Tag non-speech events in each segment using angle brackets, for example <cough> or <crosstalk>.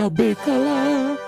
saber calar.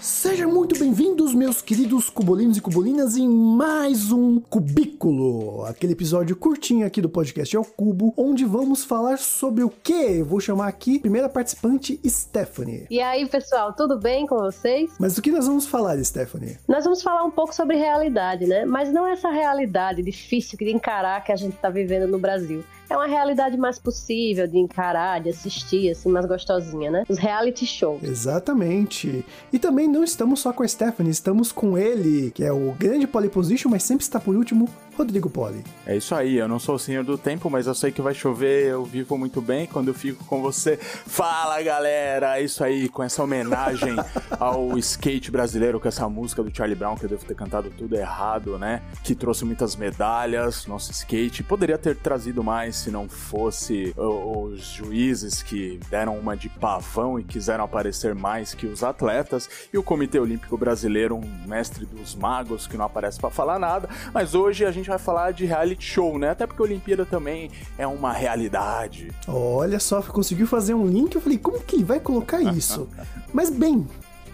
Sejam muito bem-vindos, meus queridos cubolinos e cubolinas, em mais um Cubículo, aquele episódio curtinho aqui do podcast ao Cubo, onde vamos falar sobre o quê? Vou chamar aqui a primeira participante, Stephanie. E aí, pessoal, tudo bem com vocês? Mas do que nós vamos falar, Stephanie? Nós vamos falar um pouco sobre realidade, né? Mas não essa realidade difícil de encarar que a gente tá vivendo no Brasil é uma realidade mais possível de encarar, de assistir, assim, mais gostosinha, né? Os reality shows. Exatamente. E também não estamos só com a Stephanie, estamos com ele, que é o grande polyposition, mas sempre está por último, Rodrigo Poli. É isso aí, eu não sou o senhor do tempo, mas eu sei que vai chover, eu vivo muito bem quando eu fico com você. Fala galera, é isso aí, com essa homenagem <laughs> ao skate brasileiro, com essa música do Charlie Brown, que eu devo ter cantado tudo errado, né? Que trouxe muitas medalhas, nosso skate. Poderia ter trazido mais se não fosse os juízes que deram uma de pavão e quiseram aparecer mais que os atletas, e o Comitê Olímpico Brasileiro, um mestre dos magos que não aparece para falar nada, mas hoje a gente gente vai falar de reality show, né? Até porque a Olimpíada também é uma realidade. Olha só, conseguiu fazer um link. Eu falei, como que ele vai colocar isso? <laughs> Mas bem,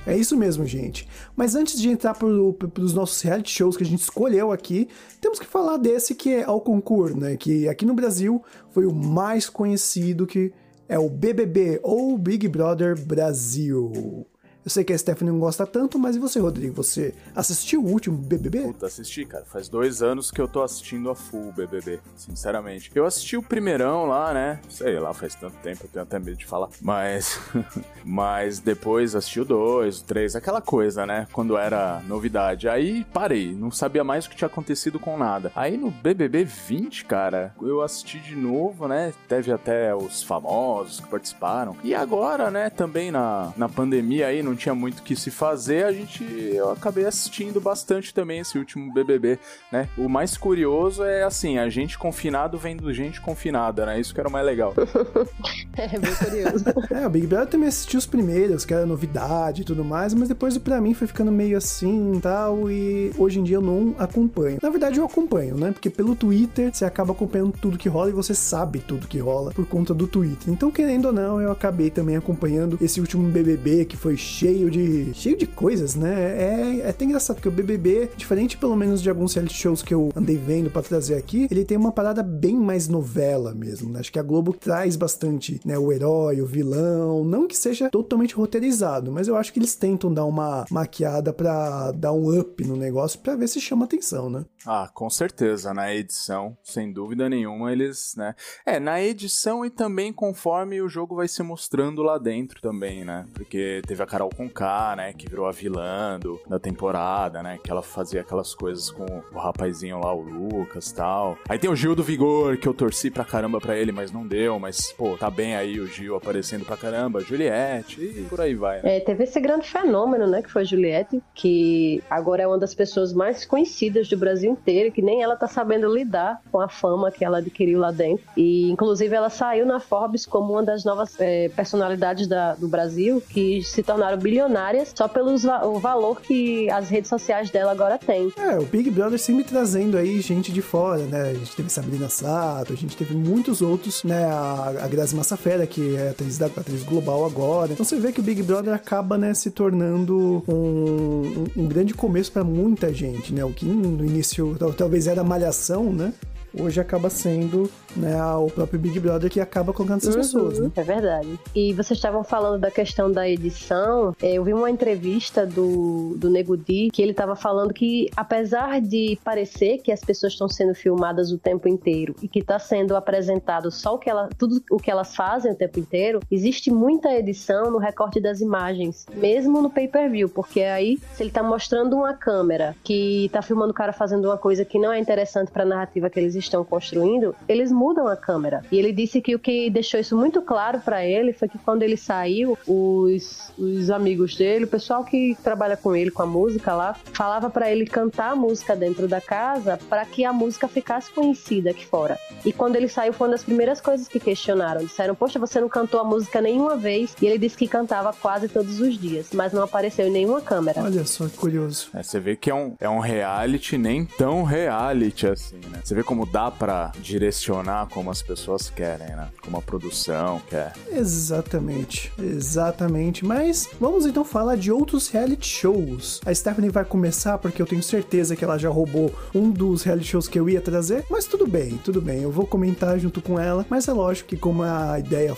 é isso mesmo, gente. Mas antes de entrar para os nossos reality shows que a gente escolheu aqui, temos que falar desse que é ao concurso, né? Que aqui no Brasil foi o mais conhecido que é o BBB ou Big Brother Brasil. Eu sei que a Stephanie não gosta tanto, mas e você, Rodrigo? Você assistiu o último BBB? Puta, assisti, cara. Faz dois anos que eu tô assistindo a full BBB, sinceramente. Eu assisti o primeirão lá, né? Sei lá, faz tanto tempo, eu tenho até medo de falar. Mas. <laughs> mas depois assisti o dois, o três, aquela coisa, né? Quando era novidade. Aí parei, não sabia mais o que tinha acontecido com nada. Aí no BBB 20, cara, eu assisti de novo, né? Teve até os famosos que participaram. E agora, né, também na, na pandemia aí, no não tinha muito o que se fazer, a gente eu acabei assistindo bastante também esse último BBB, né? O mais curioso é assim, a gente confinado vendo gente confinada, né? Isso que era o mais legal. <laughs> é, bem curioso. <laughs> é, o Big Brother também assistiu os primeiros, que era novidade e tudo mais, mas depois para mim foi ficando meio assim e tal, e hoje em dia eu não acompanho. Na verdade eu acompanho, né? Porque pelo Twitter você acaba acompanhando tudo que rola e você sabe tudo que rola por conta do Twitter. Então, querendo ou não, eu acabei também acompanhando esse último BBB que foi cheio de cheio de coisas, né? É, é até engraçado porque o BBB, diferente pelo menos de alguns reality shows que eu andei vendo para trazer aqui, ele tem uma parada bem mais novela mesmo. Né? Acho que a Globo traz bastante, né, o herói, o vilão, não que seja totalmente roteirizado, mas eu acho que eles tentam dar uma maquiada para dar um up no negócio para ver se chama atenção, né? Ah, com certeza, na edição, sem dúvida nenhuma, eles, né? É, na edição e também conforme o jogo vai se mostrando lá dentro também, né? Porque teve a Carol Conká, né, que virou a vilã do, da temporada, né, que ela fazia aquelas coisas com o rapazinho lá, o Lucas tal. Aí tem o Gil do Vigor, que eu torci pra caramba pra ele, mas não deu, mas, pô, tá bem aí o Gil aparecendo pra caramba, Juliette e por aí vai. Né? É, teve esse grande fenômeno, né, que foi a Juliette, que agora é uma das pessoas mais conhecidas do Brasil inteira, que nem ela tá sabendo lidar com a fama que ela adquiriu lá dentro. E, inclusive, ela saiu na Forbes como uma das novas é, personalidades da, do Brasil que se tornaram bilionárias só pelo o valor que as redes sociais dela agora têm. É, o Big Brother sempre trazendo aí gente de fora, né? A gente teve Sabrina Sato, a gente teve muitos outros, né? A, a Grazi Massafera, que é atriz, da, atriz global agora. Então você vê que o Big Brother acaba, né, se tornando um, um, um grande começo para muita gente, né? O que no início talvez era malhação, né? hoje acaba sendo né, o próprio Big Brother que acaba colocando essas uhum, pessoas, né? É verdade. E vocês estavam falando da questão da edição. É, eu vi uma entrevista do, do Nego Di que ele estava falando que, apesar de parecer que as pessoas estão sendo filmadas o tempo inteiro e que está sendo apresentado só o que ela, tudo o que elas fazem o tempo inteiro, existe muita edição no recorte das imagens, mesmo no pay-per-view, porque aí, se ele está mostrando uma câmera que está filmando o cara fazendo uma coisa que não é interessante para a narrativa que eles estão construindo, eles mudam a câmera. E ele disse que o que deixou isso muito claro para ele foi que quando ele saiu, os, os amigos dele, o pessoal que trabalha com ele, com a música lá, falava para ele cantar a música dentro da casa para que a música ficasse conhecida aqui fora. E quando ele saiu, foi uma das primeiras coisas que questionaram. Disseram, poxa, você não cantou a música nenhuma vez. E ele disse que cantava quase todos os dias, mas não apareceu em nenhuma câmera. Olha só que curioso. É, você vê que é um, é um reality nem tão reality assim, né? Você vê como dá para direcionar como as pessoas querem, né? Como a produção quer. Exatamente, exatamente. Mas vamos então falar de outros reality shows. A Stephanie vai começar porque eu tenho certeza que ela já roubou um dos reality shows que eu ia trazer, mas tudo bem, tudo bem. Eu vou comentar junto com ela, mas é lógico que como a ideia,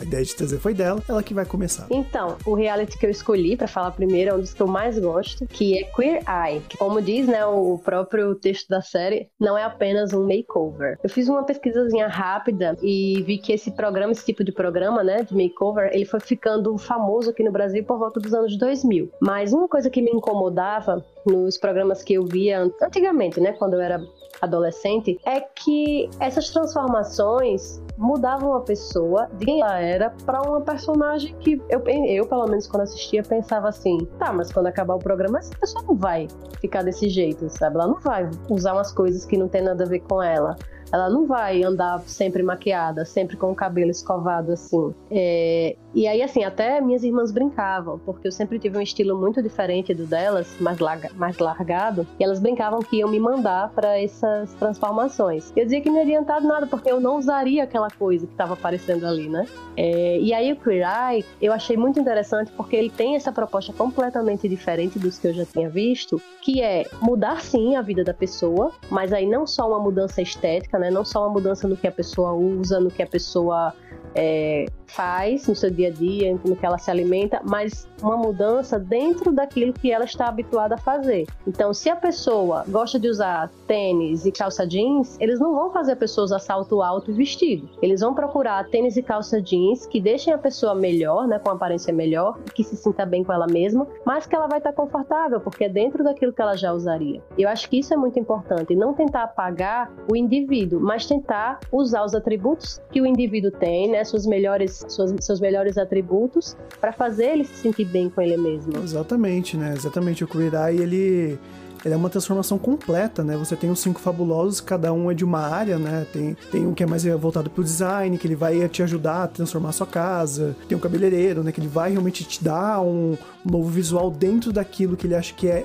a ideia de trazer foi dela, ela que vai começar. Então, o reality que eu escolhi para falar primeiro é um dos que eu mais gosto, que é Queer Eye, que como diz, né, o próprio texto da série, não é apenas um makeover. Eu fiz uma pesquisazinha rápida e vi que esse programa, esse tipo de programa, né, de makeover, ele foi ficando famoso aqui no Brasil por volta dos anos 2000. Mas uma coisa que me incomodava nos programas que eu via antigamente, né, quando eu era adolescente, é que essas transformações mudavam a pessoa de quem ela era para uma personagem que eu, eu, pelo menos, quando assistia, pensava assim: tá, mas quando acabar o programa, essa pessoa não vai ficar desse jeito, sabe? Ela não vai usar umas coisas que não tem nada a ver com ela. Ela não vai andar sempre maquiada, sempre com o cabelo escovado assim. É, e aí, assim, até minhas irmãs brincavam, porque eu sempre tive um estilo muito diferente do delas, mais, larga, mais largado, e elas brincavam que iam me mandar para essas transformações. Eu dizia que não ia adiantado nada, porque eu não usaria aquela coisa que estava aparecendo ali, né? É, e aí o Queer Eye, eu achei muito interessante porque ele tem essa proposta completamente diferente dos que eu já tinha visto, que é mudar sim a vida da pessoa, mas aí não só uma mudança estética, né? Não só uma mudança no que a pessoa usa, no que a pessoa é, faz no seu dia a dia, no que ela se alimenta, mas uma mudança dentro daquilo que ela está habituada a fazer. Então, se a pessoa gosta de usar tênis e calça jeans, eles não vão fazer a pessoa usar salto alto e vestido. Eles vão procurar tênis e calça jeans que deixem a pessoa melhor, né, com aparência melhor, que se sinta bem com ela mesma, mas que ela vai estar confortável, porque é dentro daquilo que ela já usaria. Eu acho que isso é muito importante, não tentar apagar o indivíduo, mas tentar usar os atributos que o indivíduo tem, né, suas melhores, suas, seus melhores atributos, para fazer ele se sentir bem com ele mesmo. Exatamente, né? Exatamente. O Eye, ele ele é uma transformação completa, né? Você tem os cinco fabulosos, cada um é de uma área, né? Tem, tem um que é mais voltado pro design, que ele vai te ajudar a transformar a sua casa. Tem um cabeleireiro, né? Que ele vai realmente te dar um, novo visual dentro daquilo que ele acha que é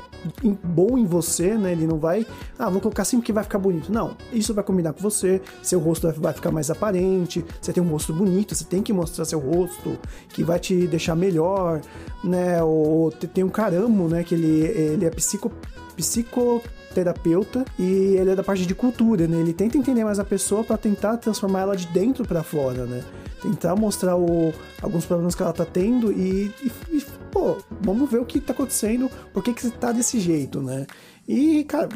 bom em você, né? Ele não vai, ah, vou colocar assim porque vai ficar bonito. Não, isso vai combinar com você, seu rosto vai ficar mais aparente, você tem um rosto bonito, você tem que mostrar seu rosto, que vai te deixar melhor, né? Ou tem um caramo, né? Que ele, ele é psico psicoterapeuta e ele é da parte de cultura, né? Ele tenta entender mais a pessoa para tentar transformar ela de dentro para fora, né? Tentar mostrar o, alguns problemas que ela tá tendo e, e, e, pô, vamos ver o que tá acontecendo, por que que você tá desse jeito, né? E, cara,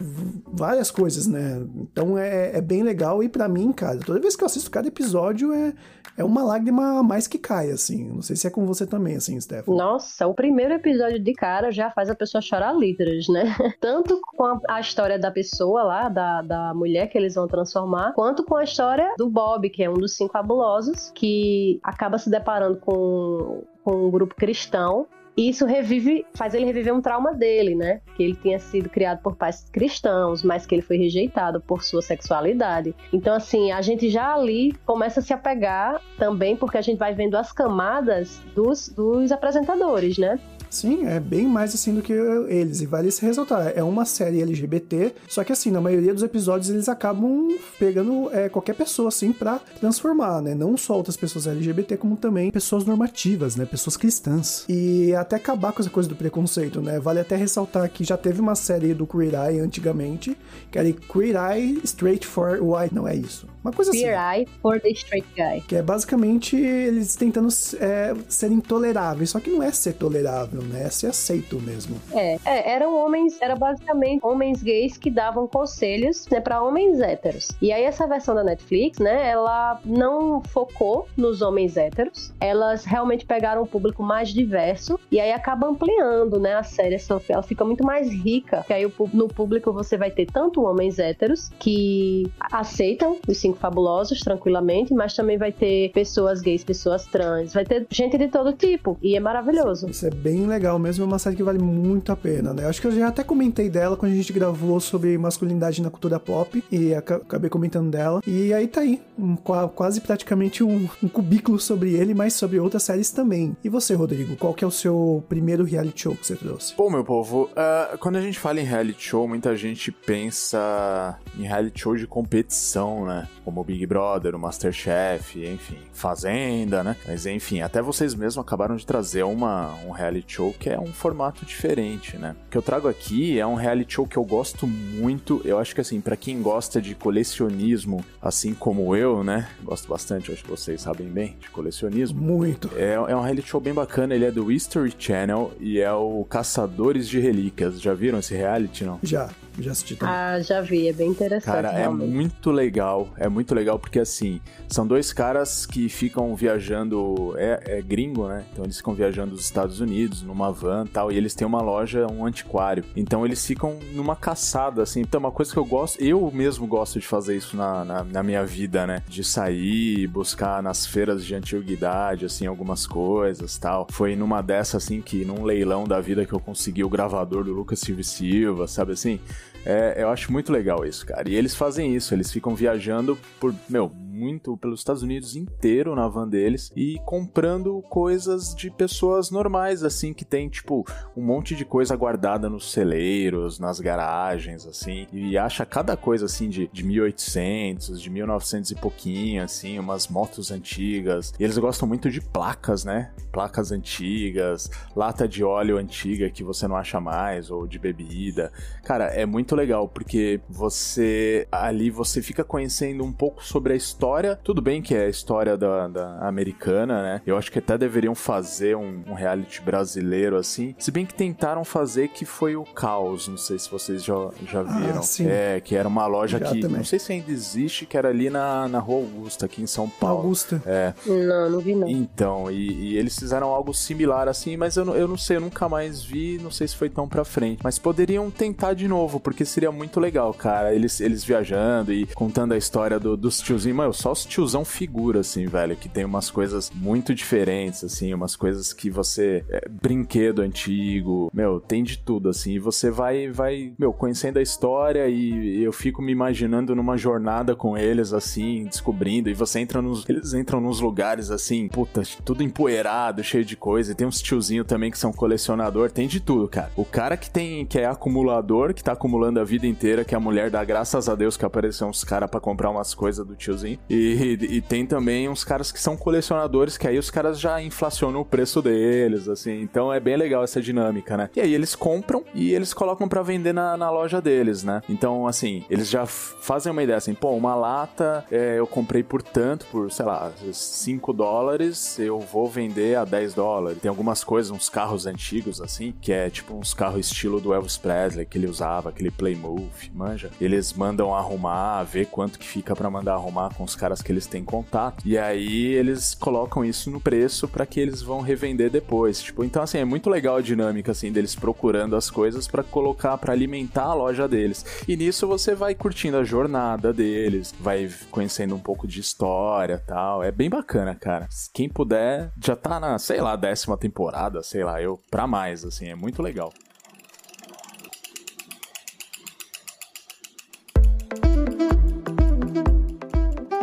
várias coisas, né? Então é, é bem legal. E para mim, cara, toda vez que eu assisto cada episódio é, é uma lágrima a mais que cai, assim. Não sei se é com você também, assim, Steph. Nossa, o primeiro episódio de cara já faz a pessoa chorar litros, né? <laughs> Tanto com a, a, história da pessoa lá, da, da mulher que eles vão transformar, quanto com a história do Bob, que é um dos cinco fabulosos, que acaba se deparando com, com um grupo cristão e isso revive, faz ele reviver um trauma dele, né? Que ele tinha sido criado por pais cristãos, mas que ele foi rejeitado por sua sexualidade. Então, assim, a gente já ali começa a se apegar também, porque a gente vai vendo as camadas dos, dos apresentadores, né? Sim, é bem mais assim do que eles. E vale se ressaltar. É uma série LGBT, só que assim, na maioria dos episódios eles acabam pegando é, qualquer pessoa assim pra transformar, né? Não só outras pessoas LGBT, como também pessoas normativas, né? Pessoas cristãs. E até acabar com essa coisa do preconceito, né? Vale até ressaltar que já teve uma série do Queer Eye antigamente, que era Queer Eye Straight for White. Não é isso. Uma coisa Queer assim. Eye for the Straight Guy. Que é basicamente eles tentando é, ser intoleráveis, só que não é ser tolerável né? Se aceito mesmo. É, é, eram homens, era basicamente homens gays que davam conselhos, né, para homens héteros. E aí essa versão da Netflix, né, ela não focou nos homens héteros, elas realmente pegaram um público mais diverso e aí acaba ampliando, né, a série, ela fica muito mais rica, que aí no público você vai ter tanto homens héteros que aceitam os cinco fabulosos tranquilamente, mas também vai ter pessoas gays, pessoas trans, vai ter gente de todo tipo e é maravilhoso. Isso é bem legal mesmo, é uma série que vale muito a pena, né? Acho que eu já até comentei dela quando a gente gravou sobre masculinidade na cultura pop e acabei comentando dela. E aí tá aí, um, quase praticamente um, um cubículo sobre ele, mas sobre outras séries também. E você, Rodrigo, qual que é o seu seu primeiro reality show que você trouxe? Bom, meu povo, uh, quando a gente fala em reality show, muita gente pensa em reality show de competição, né? Como o Big Brother, o Masterchef, enfim, Fazenda, né? Mas enfim, até vocês mesmos acabaram de trazer uma, um reality show que é um formato diferente, né? O que eu trago aqui é um reality show que eu gosto muito. Eu acho que assim, para quem gosta de colecionismo, assim como eu, né? Gosto bastante, acho que vocês sabem bem de colecionismo. Muito. É, é um reality show bem bacana, ele é do History Channel e é o Caçadores de Relíquias. Já viram esse reality, não? Já já assisti também. Ah, já vi, é bem interessante. Cara, é realmente. é muito legal. É muito legal porque, assim, são dois caras que ficam viajando. É, é gringo, né? Então eles ficam viajando dos Estados Unidos numa van tal. E eles têm uma loja, um antiquário. Então eles ficam numa caçada, assim. Então, é uma coisa que eu gosto. Eu mesmo gosto de fazer isso na, na, na minha vida, né? De sair, buscar nas feiras de antiguidade, assim, algumas coisas tal. Foi numa dessa, assim, que num leilão da vida que eu consegui o gravador do Lucas Silva Silva, sabe assim? É, eu acho muito legal isso, cara. E eles fazem isso, eles ficam viajando por, meu, muito pelos Estados Unidos inteiro na van deles e comprando coisas de pessoas normais, assim, que tem, tipo, um monte de coisa guardada nos celeiros, nas garagens, assim, e acha cada coisa, assim, de, de 1800, de 1900 e pouquinho, assim, umas motos antigas. E eles gostam muito de placas, né? Placas antigas, lata de óleo antiga que você não acha mais, ou de bebida. Cara, é muito legal, porque você ali você fica conhecendo um pouco sobre a história história, tudo bem que é a história da, da americana, né? Eu acho que até deveriam fazer um, um, reality brasileiro assim. Se bem que tentaram fazer que foi o Caos, não sei se vocês já, já ah, viram. Ah, sim. É, que era uma loja já que, também. não sei se ainda existe, que era ali na, na Rua Augusta, aqui em São Paulo. Augusta. É. Não, não vi não. Então, e, e eles fizeram algo similar assim, mas eu, eu não sei, eu nunca mais vi, não sei se foi tão pra frente. Mas poderiam tentar de novo, porque seria muito legal, cara. Eles, eles viajando e contando a história do, dos tiozinhos. Mano, só os tiozão figura, assim, velho, que tem umas coisas muito diferentes, assim, umas coisas que você. É, brinquedo antigo, meu, tem de tudo, assim, e você vai, vai, meu, conhecendo a história e eu fico me imaginando numa jornada com eles, assim, descobrindo, e você entra nos. Eles entram nos lugares, assim, puta, tudo empoeirado, cheio de coisa, e tem uns tiozinhos também que são colecionador, tem de tudo, cara. O cara que tem, que é acumulador, que tá acumulando a vida inteira, que a mulher dá graças a Deus que apareceu uns caras para comprar umas coisas do tiozinho, e e, tem também uns caras que são colecionadores, que aí os caras já inflacionam o preço deles, assim. Então é bem legal essa dinâmica, né? E aí eles compram e eles colocam para vender na, na, loja deles, né? Então, assim, eles já fazem uma ideia assim, pô, uma lata é, eu comprei por tanto, por, sei lá, 5 dólares, eu vou vender a 10 dólares. Tem algumas coisas, uns carros antigos, assim, que é tipo uns carros estilo do Elvis Presley, que ele usava, aquele Plymouth, manja. Eles mandam arrumar, ver quanto que fica para mandar arrumar com os caras que eles têm contato. E aí eles colocam isso no preço para que eles vão revender depois. Tipo, então assim, é muito legal a dinâmica assim deles procurando as coisas para colocar, para alimentar a loja deles. E nisso você vai curtindo a jornada deles, vai conhecendo um pouco de história, tal. É bem bacana, cara. Quem puder, já tá na, sei lá, décima temporada, sei lá, eu para mais assim, é muito legal.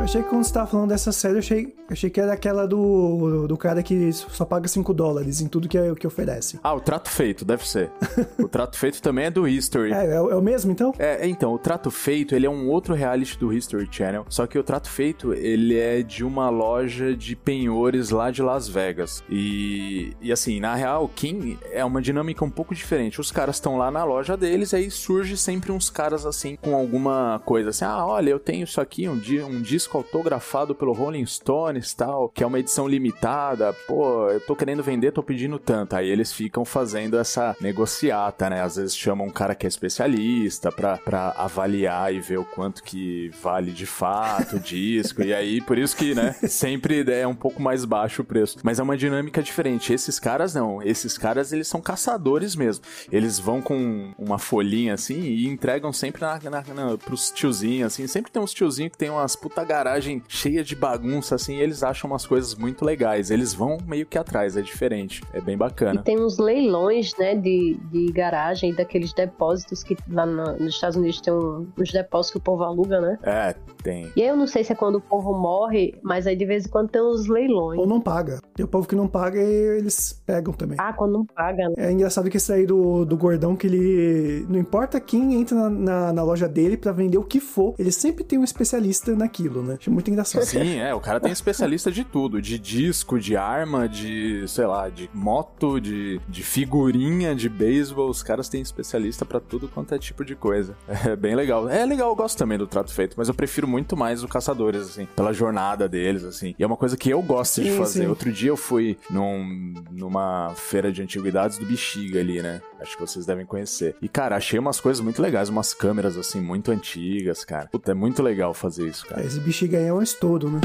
Achei que quando você tava falando dessa série, eu achei, achei que era aquela do, do cara que só paga 5 dólares em tudo que, é, que oferece. Ah, o Trato Feito, deve ser. <laughs> o Trato Feito também é do History. É, é, é, o mesmo, então? É, então, o Trato Feito, ele é um outro reality do History Channel, só que o Trato Feito, ele é de uma loja de penhores lá de Las Vegas. E, e assim, na real, quem é uma dinâmica um pouco diferente. Os caras estão lá na loja deles, aí surge sempre uns caras assim, com alguma coisa assim, ah, olha, eu tenho isso aqui, um, um disco autografado pelo Rolling Stones tal, que é uma edição limitada. Pô, eu tô querendo vender, tô pedindo tanto. Aí eles ficam fazendo essa negociata, né? Às vezes chamam um cara que é especialista pra, pra avaliar e ver o quanto que vale de fato o disco. e aí, por isso que, né, sempre é um pouco mais baixo o preço. Mas é uma dinâmica diferente. Esses caras não. Esses caras, eles são caçadores mesmo. Eles vão com uma folhinha assim e entregam sempre na, na, na, pros tiozinhos, assim. Sempre tem uns tiozinhos que tem umas puta garagem cheia de bagunça, assim. eles acham umas coisas muito legais. Eles vão meio que atrás, é diferente. É bem bacana. E tem uns leilões, né, de, de garagem, daqueles depósitos que lá no, nos Estados Unidos tem um, uns depósitos que o povo aluga, né? É, tem. E aí eu não sei se é quando o povo morre, mas aí de vez em quando tem uns leilões. Ou não paga. Tem o povo que não paga e eles pegam também. Ah, quando não paga, né? É engraçado que esse aí do, do gordão que ele. Não importa quem entra na, na, na loja dele para vender o que for, ele sempre tem um especialista naquilo, né? Acho muito engraçado. Sim, é. O cara tem especialista de tudo: de disco, de arma, de, sei lá, de moto, de, de figurinha, de beisebol. Os caras têm especialista para tudo quanto é tipo de coisa. <laughs> É bem legal. É legal, eu gosto também do trato feito, mas eu prefiro muito mais o Caçadores, assim, pela jornada deles, assim. E é uma coisa que eu gosto de Sim, fazer. sim. Outro dia eu fui num, numa feira de antiguidades do Bexiga ali, né? Acho que vocês devem conhecer. E, cara, achei umas coisas muito legais, umas câmeras, assim, muito antigas, cara. Puta, é muito legal fazer isso, cara. Esse aí é um estouro, né?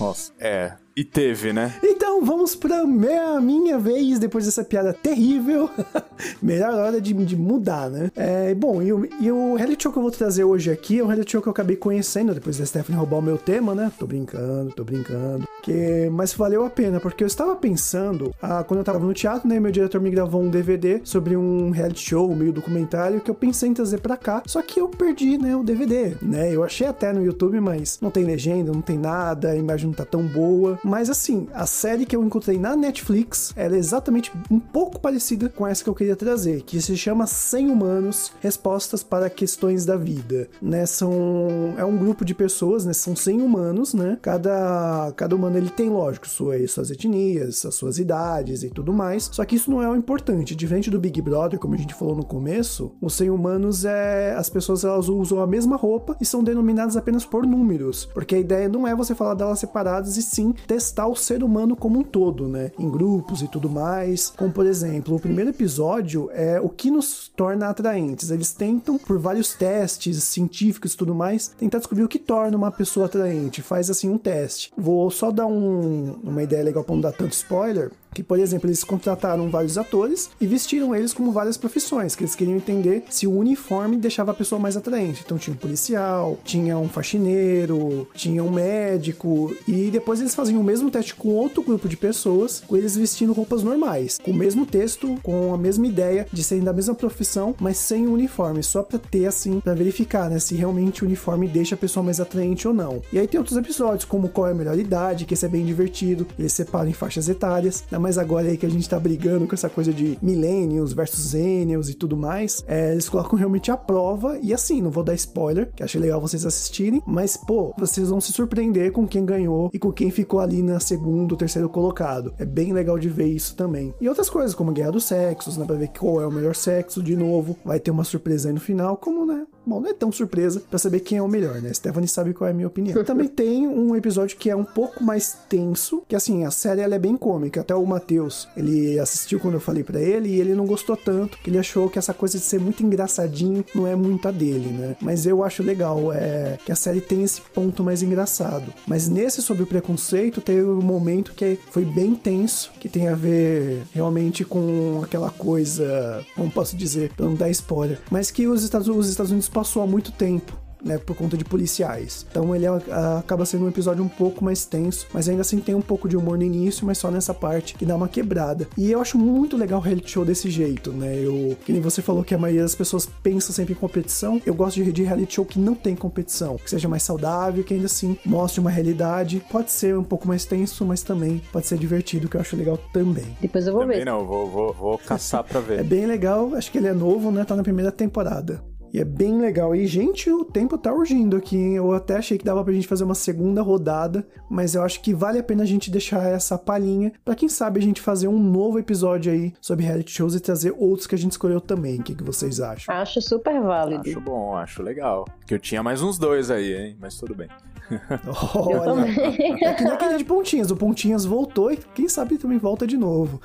Nossa, é. E teve, né? Então vamos pra minha, minha vez, depois dessa piada terrível. <laughs> Melhor hora de, de mudar, né? É, bom, e, o- e o reality show que eu vou trazer hoje aqui é um reality show que eu acabei conhecendo depois da Stephanie roubar o meu tema, né? Tô brincando, tô brincando. Que, mas valeu a pena, porque eu estava pensando, ah, quando eu tava no teatro, né? Meu diretor me gravou um DVD sobre um reality show, meio documentário, que eu pensei em trazer pra cá. Só que eu perdi, né? O DVD, né? Eu achei até no YouTube, mas não tem legenda, não tem nada, a imagem não tá tão boa. Mas assim, a série que eu encontrei na Netflix, ela é exatamente um pouco parecida com essa que eu queria trazer, que se chama 100 Humanos, Respostas para Questões da Vida, né? São é um grupo de pessoas, né? São 100 humanos, né? Cada cada humano ele tem, lógico, suas suas etnias, as suas idades e tudo mais. Só que isso não é o importante, diferente do Big Brother, como a gente falou no começo, os 100 humanos é as pessoas elas usam a mesma roupa e são denominadas apenas por números, porque a ideia não é você falar delas separadas e sim testar o ser humano como um todo, né? Em grupos e tudo mais. Como por exemplo, o primeiro episódio é o que nos torna atraentes. Eles tentam, por vários testes científicos e tudo mais, tentar descobrir o que torna uma pessoa atraente. Faz assim um teste. Vou só dar um- uma ideia legal para não dar tanto spoiler. Que, por exemplo, eles contrataram vários atores e vestiram eles como várias profissões, que eles queriam entender se o uniforme deixava a pessoa mais atraente. Então tinha um policial, tinha um faxineiro, tinha um médico, e depois eles faziam o mesmo teste com outro grupo de pessoas, com eles vestindo roupas normais, com o mesmo texto, com a mesma ideia de serem da mesma profissão, mas sem uniforme, só pra ter assim, pra verificar, né, se realmente o uniforme deixa a pessoa mais atraente ou não. E aí tem outros episódios, como qual é a melhor idade, que esse é bem divertido, eles separam em faixas etárias, ainda mais agora aí que a gente tá brigando com essa coisa de millennials versus zennials e tudo mais, é, eles colocam realmente a prova, e assim, não vou dar spoiler, que achei legal vocês assistirem, mas pô, vocês vão se surpreender com quem ganhou e com quem ficou ali na segundo, terceiro colocado. É bem legal de ver isso também. E outras coisas, como Guerra dos Sexos, né, pra ver qual é o melhor sexo de novo, vai ter uma surpresa aí no final, como, né, Bom, não é tão surpresa pra saber quem é o melhor, né? Stephanie sabe qual é a minha opinião. <laughs> Também tem um episódio que é um pouco mais tenso, que assim, a série ela é bem cômica. Até o Matheus, ele assistiu quando eu falei pra ele e ele não gostou tanto, que ele achou que essa coisa de ser muito engraçadinho não é muito a dele, né? Mas eu acho legal, é que a série tem esse ponto mais engraçado. Mas nesse sobre o preconceito, teve um momento que foi bem tenso, que tem a ver realmente com aquela coisa, como posso dizer, pra não dar spoiler, mas que os Estados, os Estados Unidos passou há muito tempo. Né, por conta de policiais. Então ele a- acaba sendo um episódio um pouco mais tenso, mas ainda assim tem um pouco de humor no início, mas só nessa parte que dá uma quebrada. E eu acho muito legal o reality show desse jeito, né? Eu, que nem você falou que a maioria das pessoas pensa sempre em competição. Eu gosto de, de reality show que não tem competição, que seja mais saudável, que ainda assim mostre uma realidade. Pode ser um pouco mais tenso, mas também pode ser divertido, que eu acho legal também. Depois eu vou Também ver. não, vou, vou, vou caçar pra É ver. bem legal, acho que ele é novo, né? Tá na primeira temporada. E é bem legal. E, gente, o tempo tá urgindo aqui, hein? Eu até achei que dava pra gente fazer uma segunda rodada, mas eu acho que vale a pena a gente deixar essa palhinha pra quem sabe a gente fazer um novo episódio aí sobre reality shows e trazer outros que a gente escolheu também. O que, que vocês acham? Acho super válido. Acho bom, acho legal. Que eu tinha mais uns dois aí, hein? Mas tudo bem. Olha, é que nem aquele de Pontinhas. O Pontinhas voltou e quem sabe também volta de novo.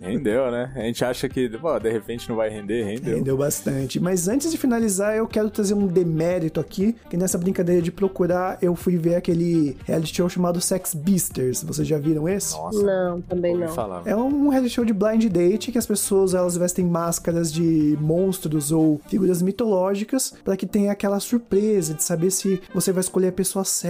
Rendeu, né? A gente acha que, pô, de repente não vai render, rendeu. Rendeu bastante. Mas antes de finalizar finalizar, eu quero trazer um demérito aqui, que nessa brincadeira de procurar, eu fui ver aquele reality show chamado Sex Beasters. Vocês já viram esse? Nossa. Não, também não. Falar. É um reality show de blind date que as pessoas elas vestem máscaras de monstros ou figuras mitológicas para que tenha aquela surpresa de saber se você vai escolher a pessoa certa,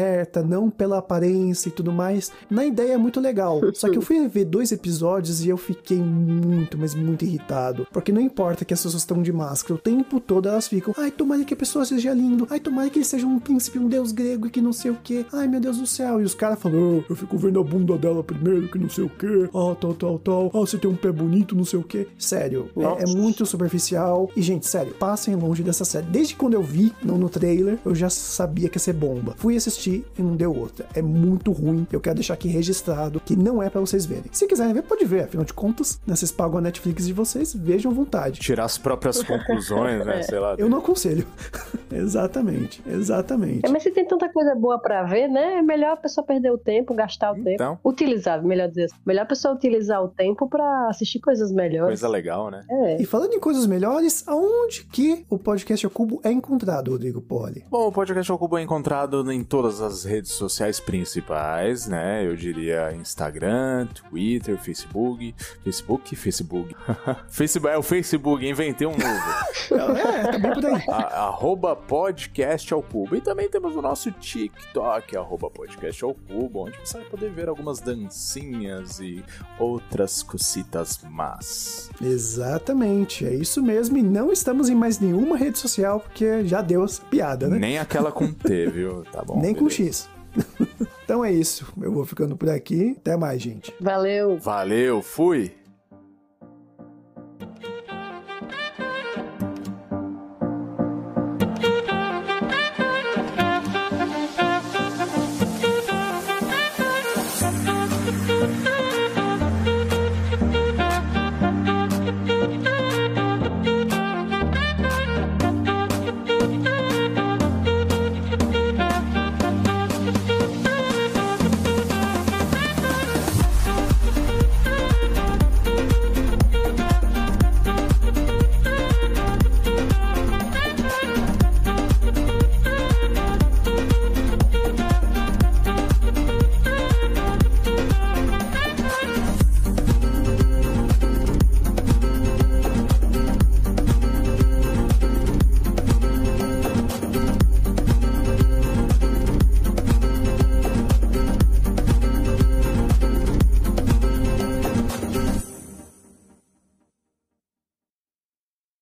não pela aparência e tudo mais. Na ideia é muito legal. Só que eu fui ver dois episódios e eu fiquei muito, mas muito irritado. Porque não importa que as pessoas estão de máscara, o tempo todo elas ficam, ai, tomara que a pessoa seja lindo, ai, tomara que ele seja um príncipe, um deus grego e que não sei o que, ai, meu Deus do céu. E os caras falam, "Ah, eu fico vendo a bunda dela primeiro, que não sei o que, ah, tal, tal, tal, ah, você tem um pé bonito, não sei o que. Sério, é, é muito superficial. E, gente, sério, passem longe dessa série. Desde quando eu vi no, no trailer, eu já sabia que ia ser bomba. Fui assistir e não deu outra. É muito ruim. Eu quero deixar aqui registrado que não é pra vocês verem. Se quiserem ver, pode ver. Afinal de contas, né, vocês pagam a Netflix de vocês, vejam à vontade. Tirar as próprias <laughs> conclusões, né? Sei lá. Eu não aconselho. <laughs> exatamente, exatamente. É, mas se tem tanta coisa boa pra ver, né? É melhor a pessoa perder o tempo, gastar o Então. tempo. Utilizar, melhor dizer assim. Melhor a pessoa utilizar o tempo pra assistir coisas melhores. Coisa legal, né? É. E falando em coisas melhores, aonde que o podcast ao cubo é encontrado, Rodrigo Poli? Bom, o podcast ao Cubo é encontrado em todas as redes sociais principais, né? Eu diria Instagram, Twitter, Facebook. Facebook? Facebook. <laughs> Facebook é o Facebook, inventei um novo. <laughs> É, tá bem por aí. A- arroba podcast ao cubo. E também temos o nosso TikTok, arroba podcast ao cubo, onde você vai poder ver algumas dancinhas e outras cositas más. Exatamente, é isso mesmo. E não estamos em mais nenhuma rede social, porque já deu essa piada, né? Nem aquela com T, viu? Tá bom. Nem com. X. <laughs> então é isso. Eu vou ficando por aqui. Até mais, gente. Valeu. Valeu, fui!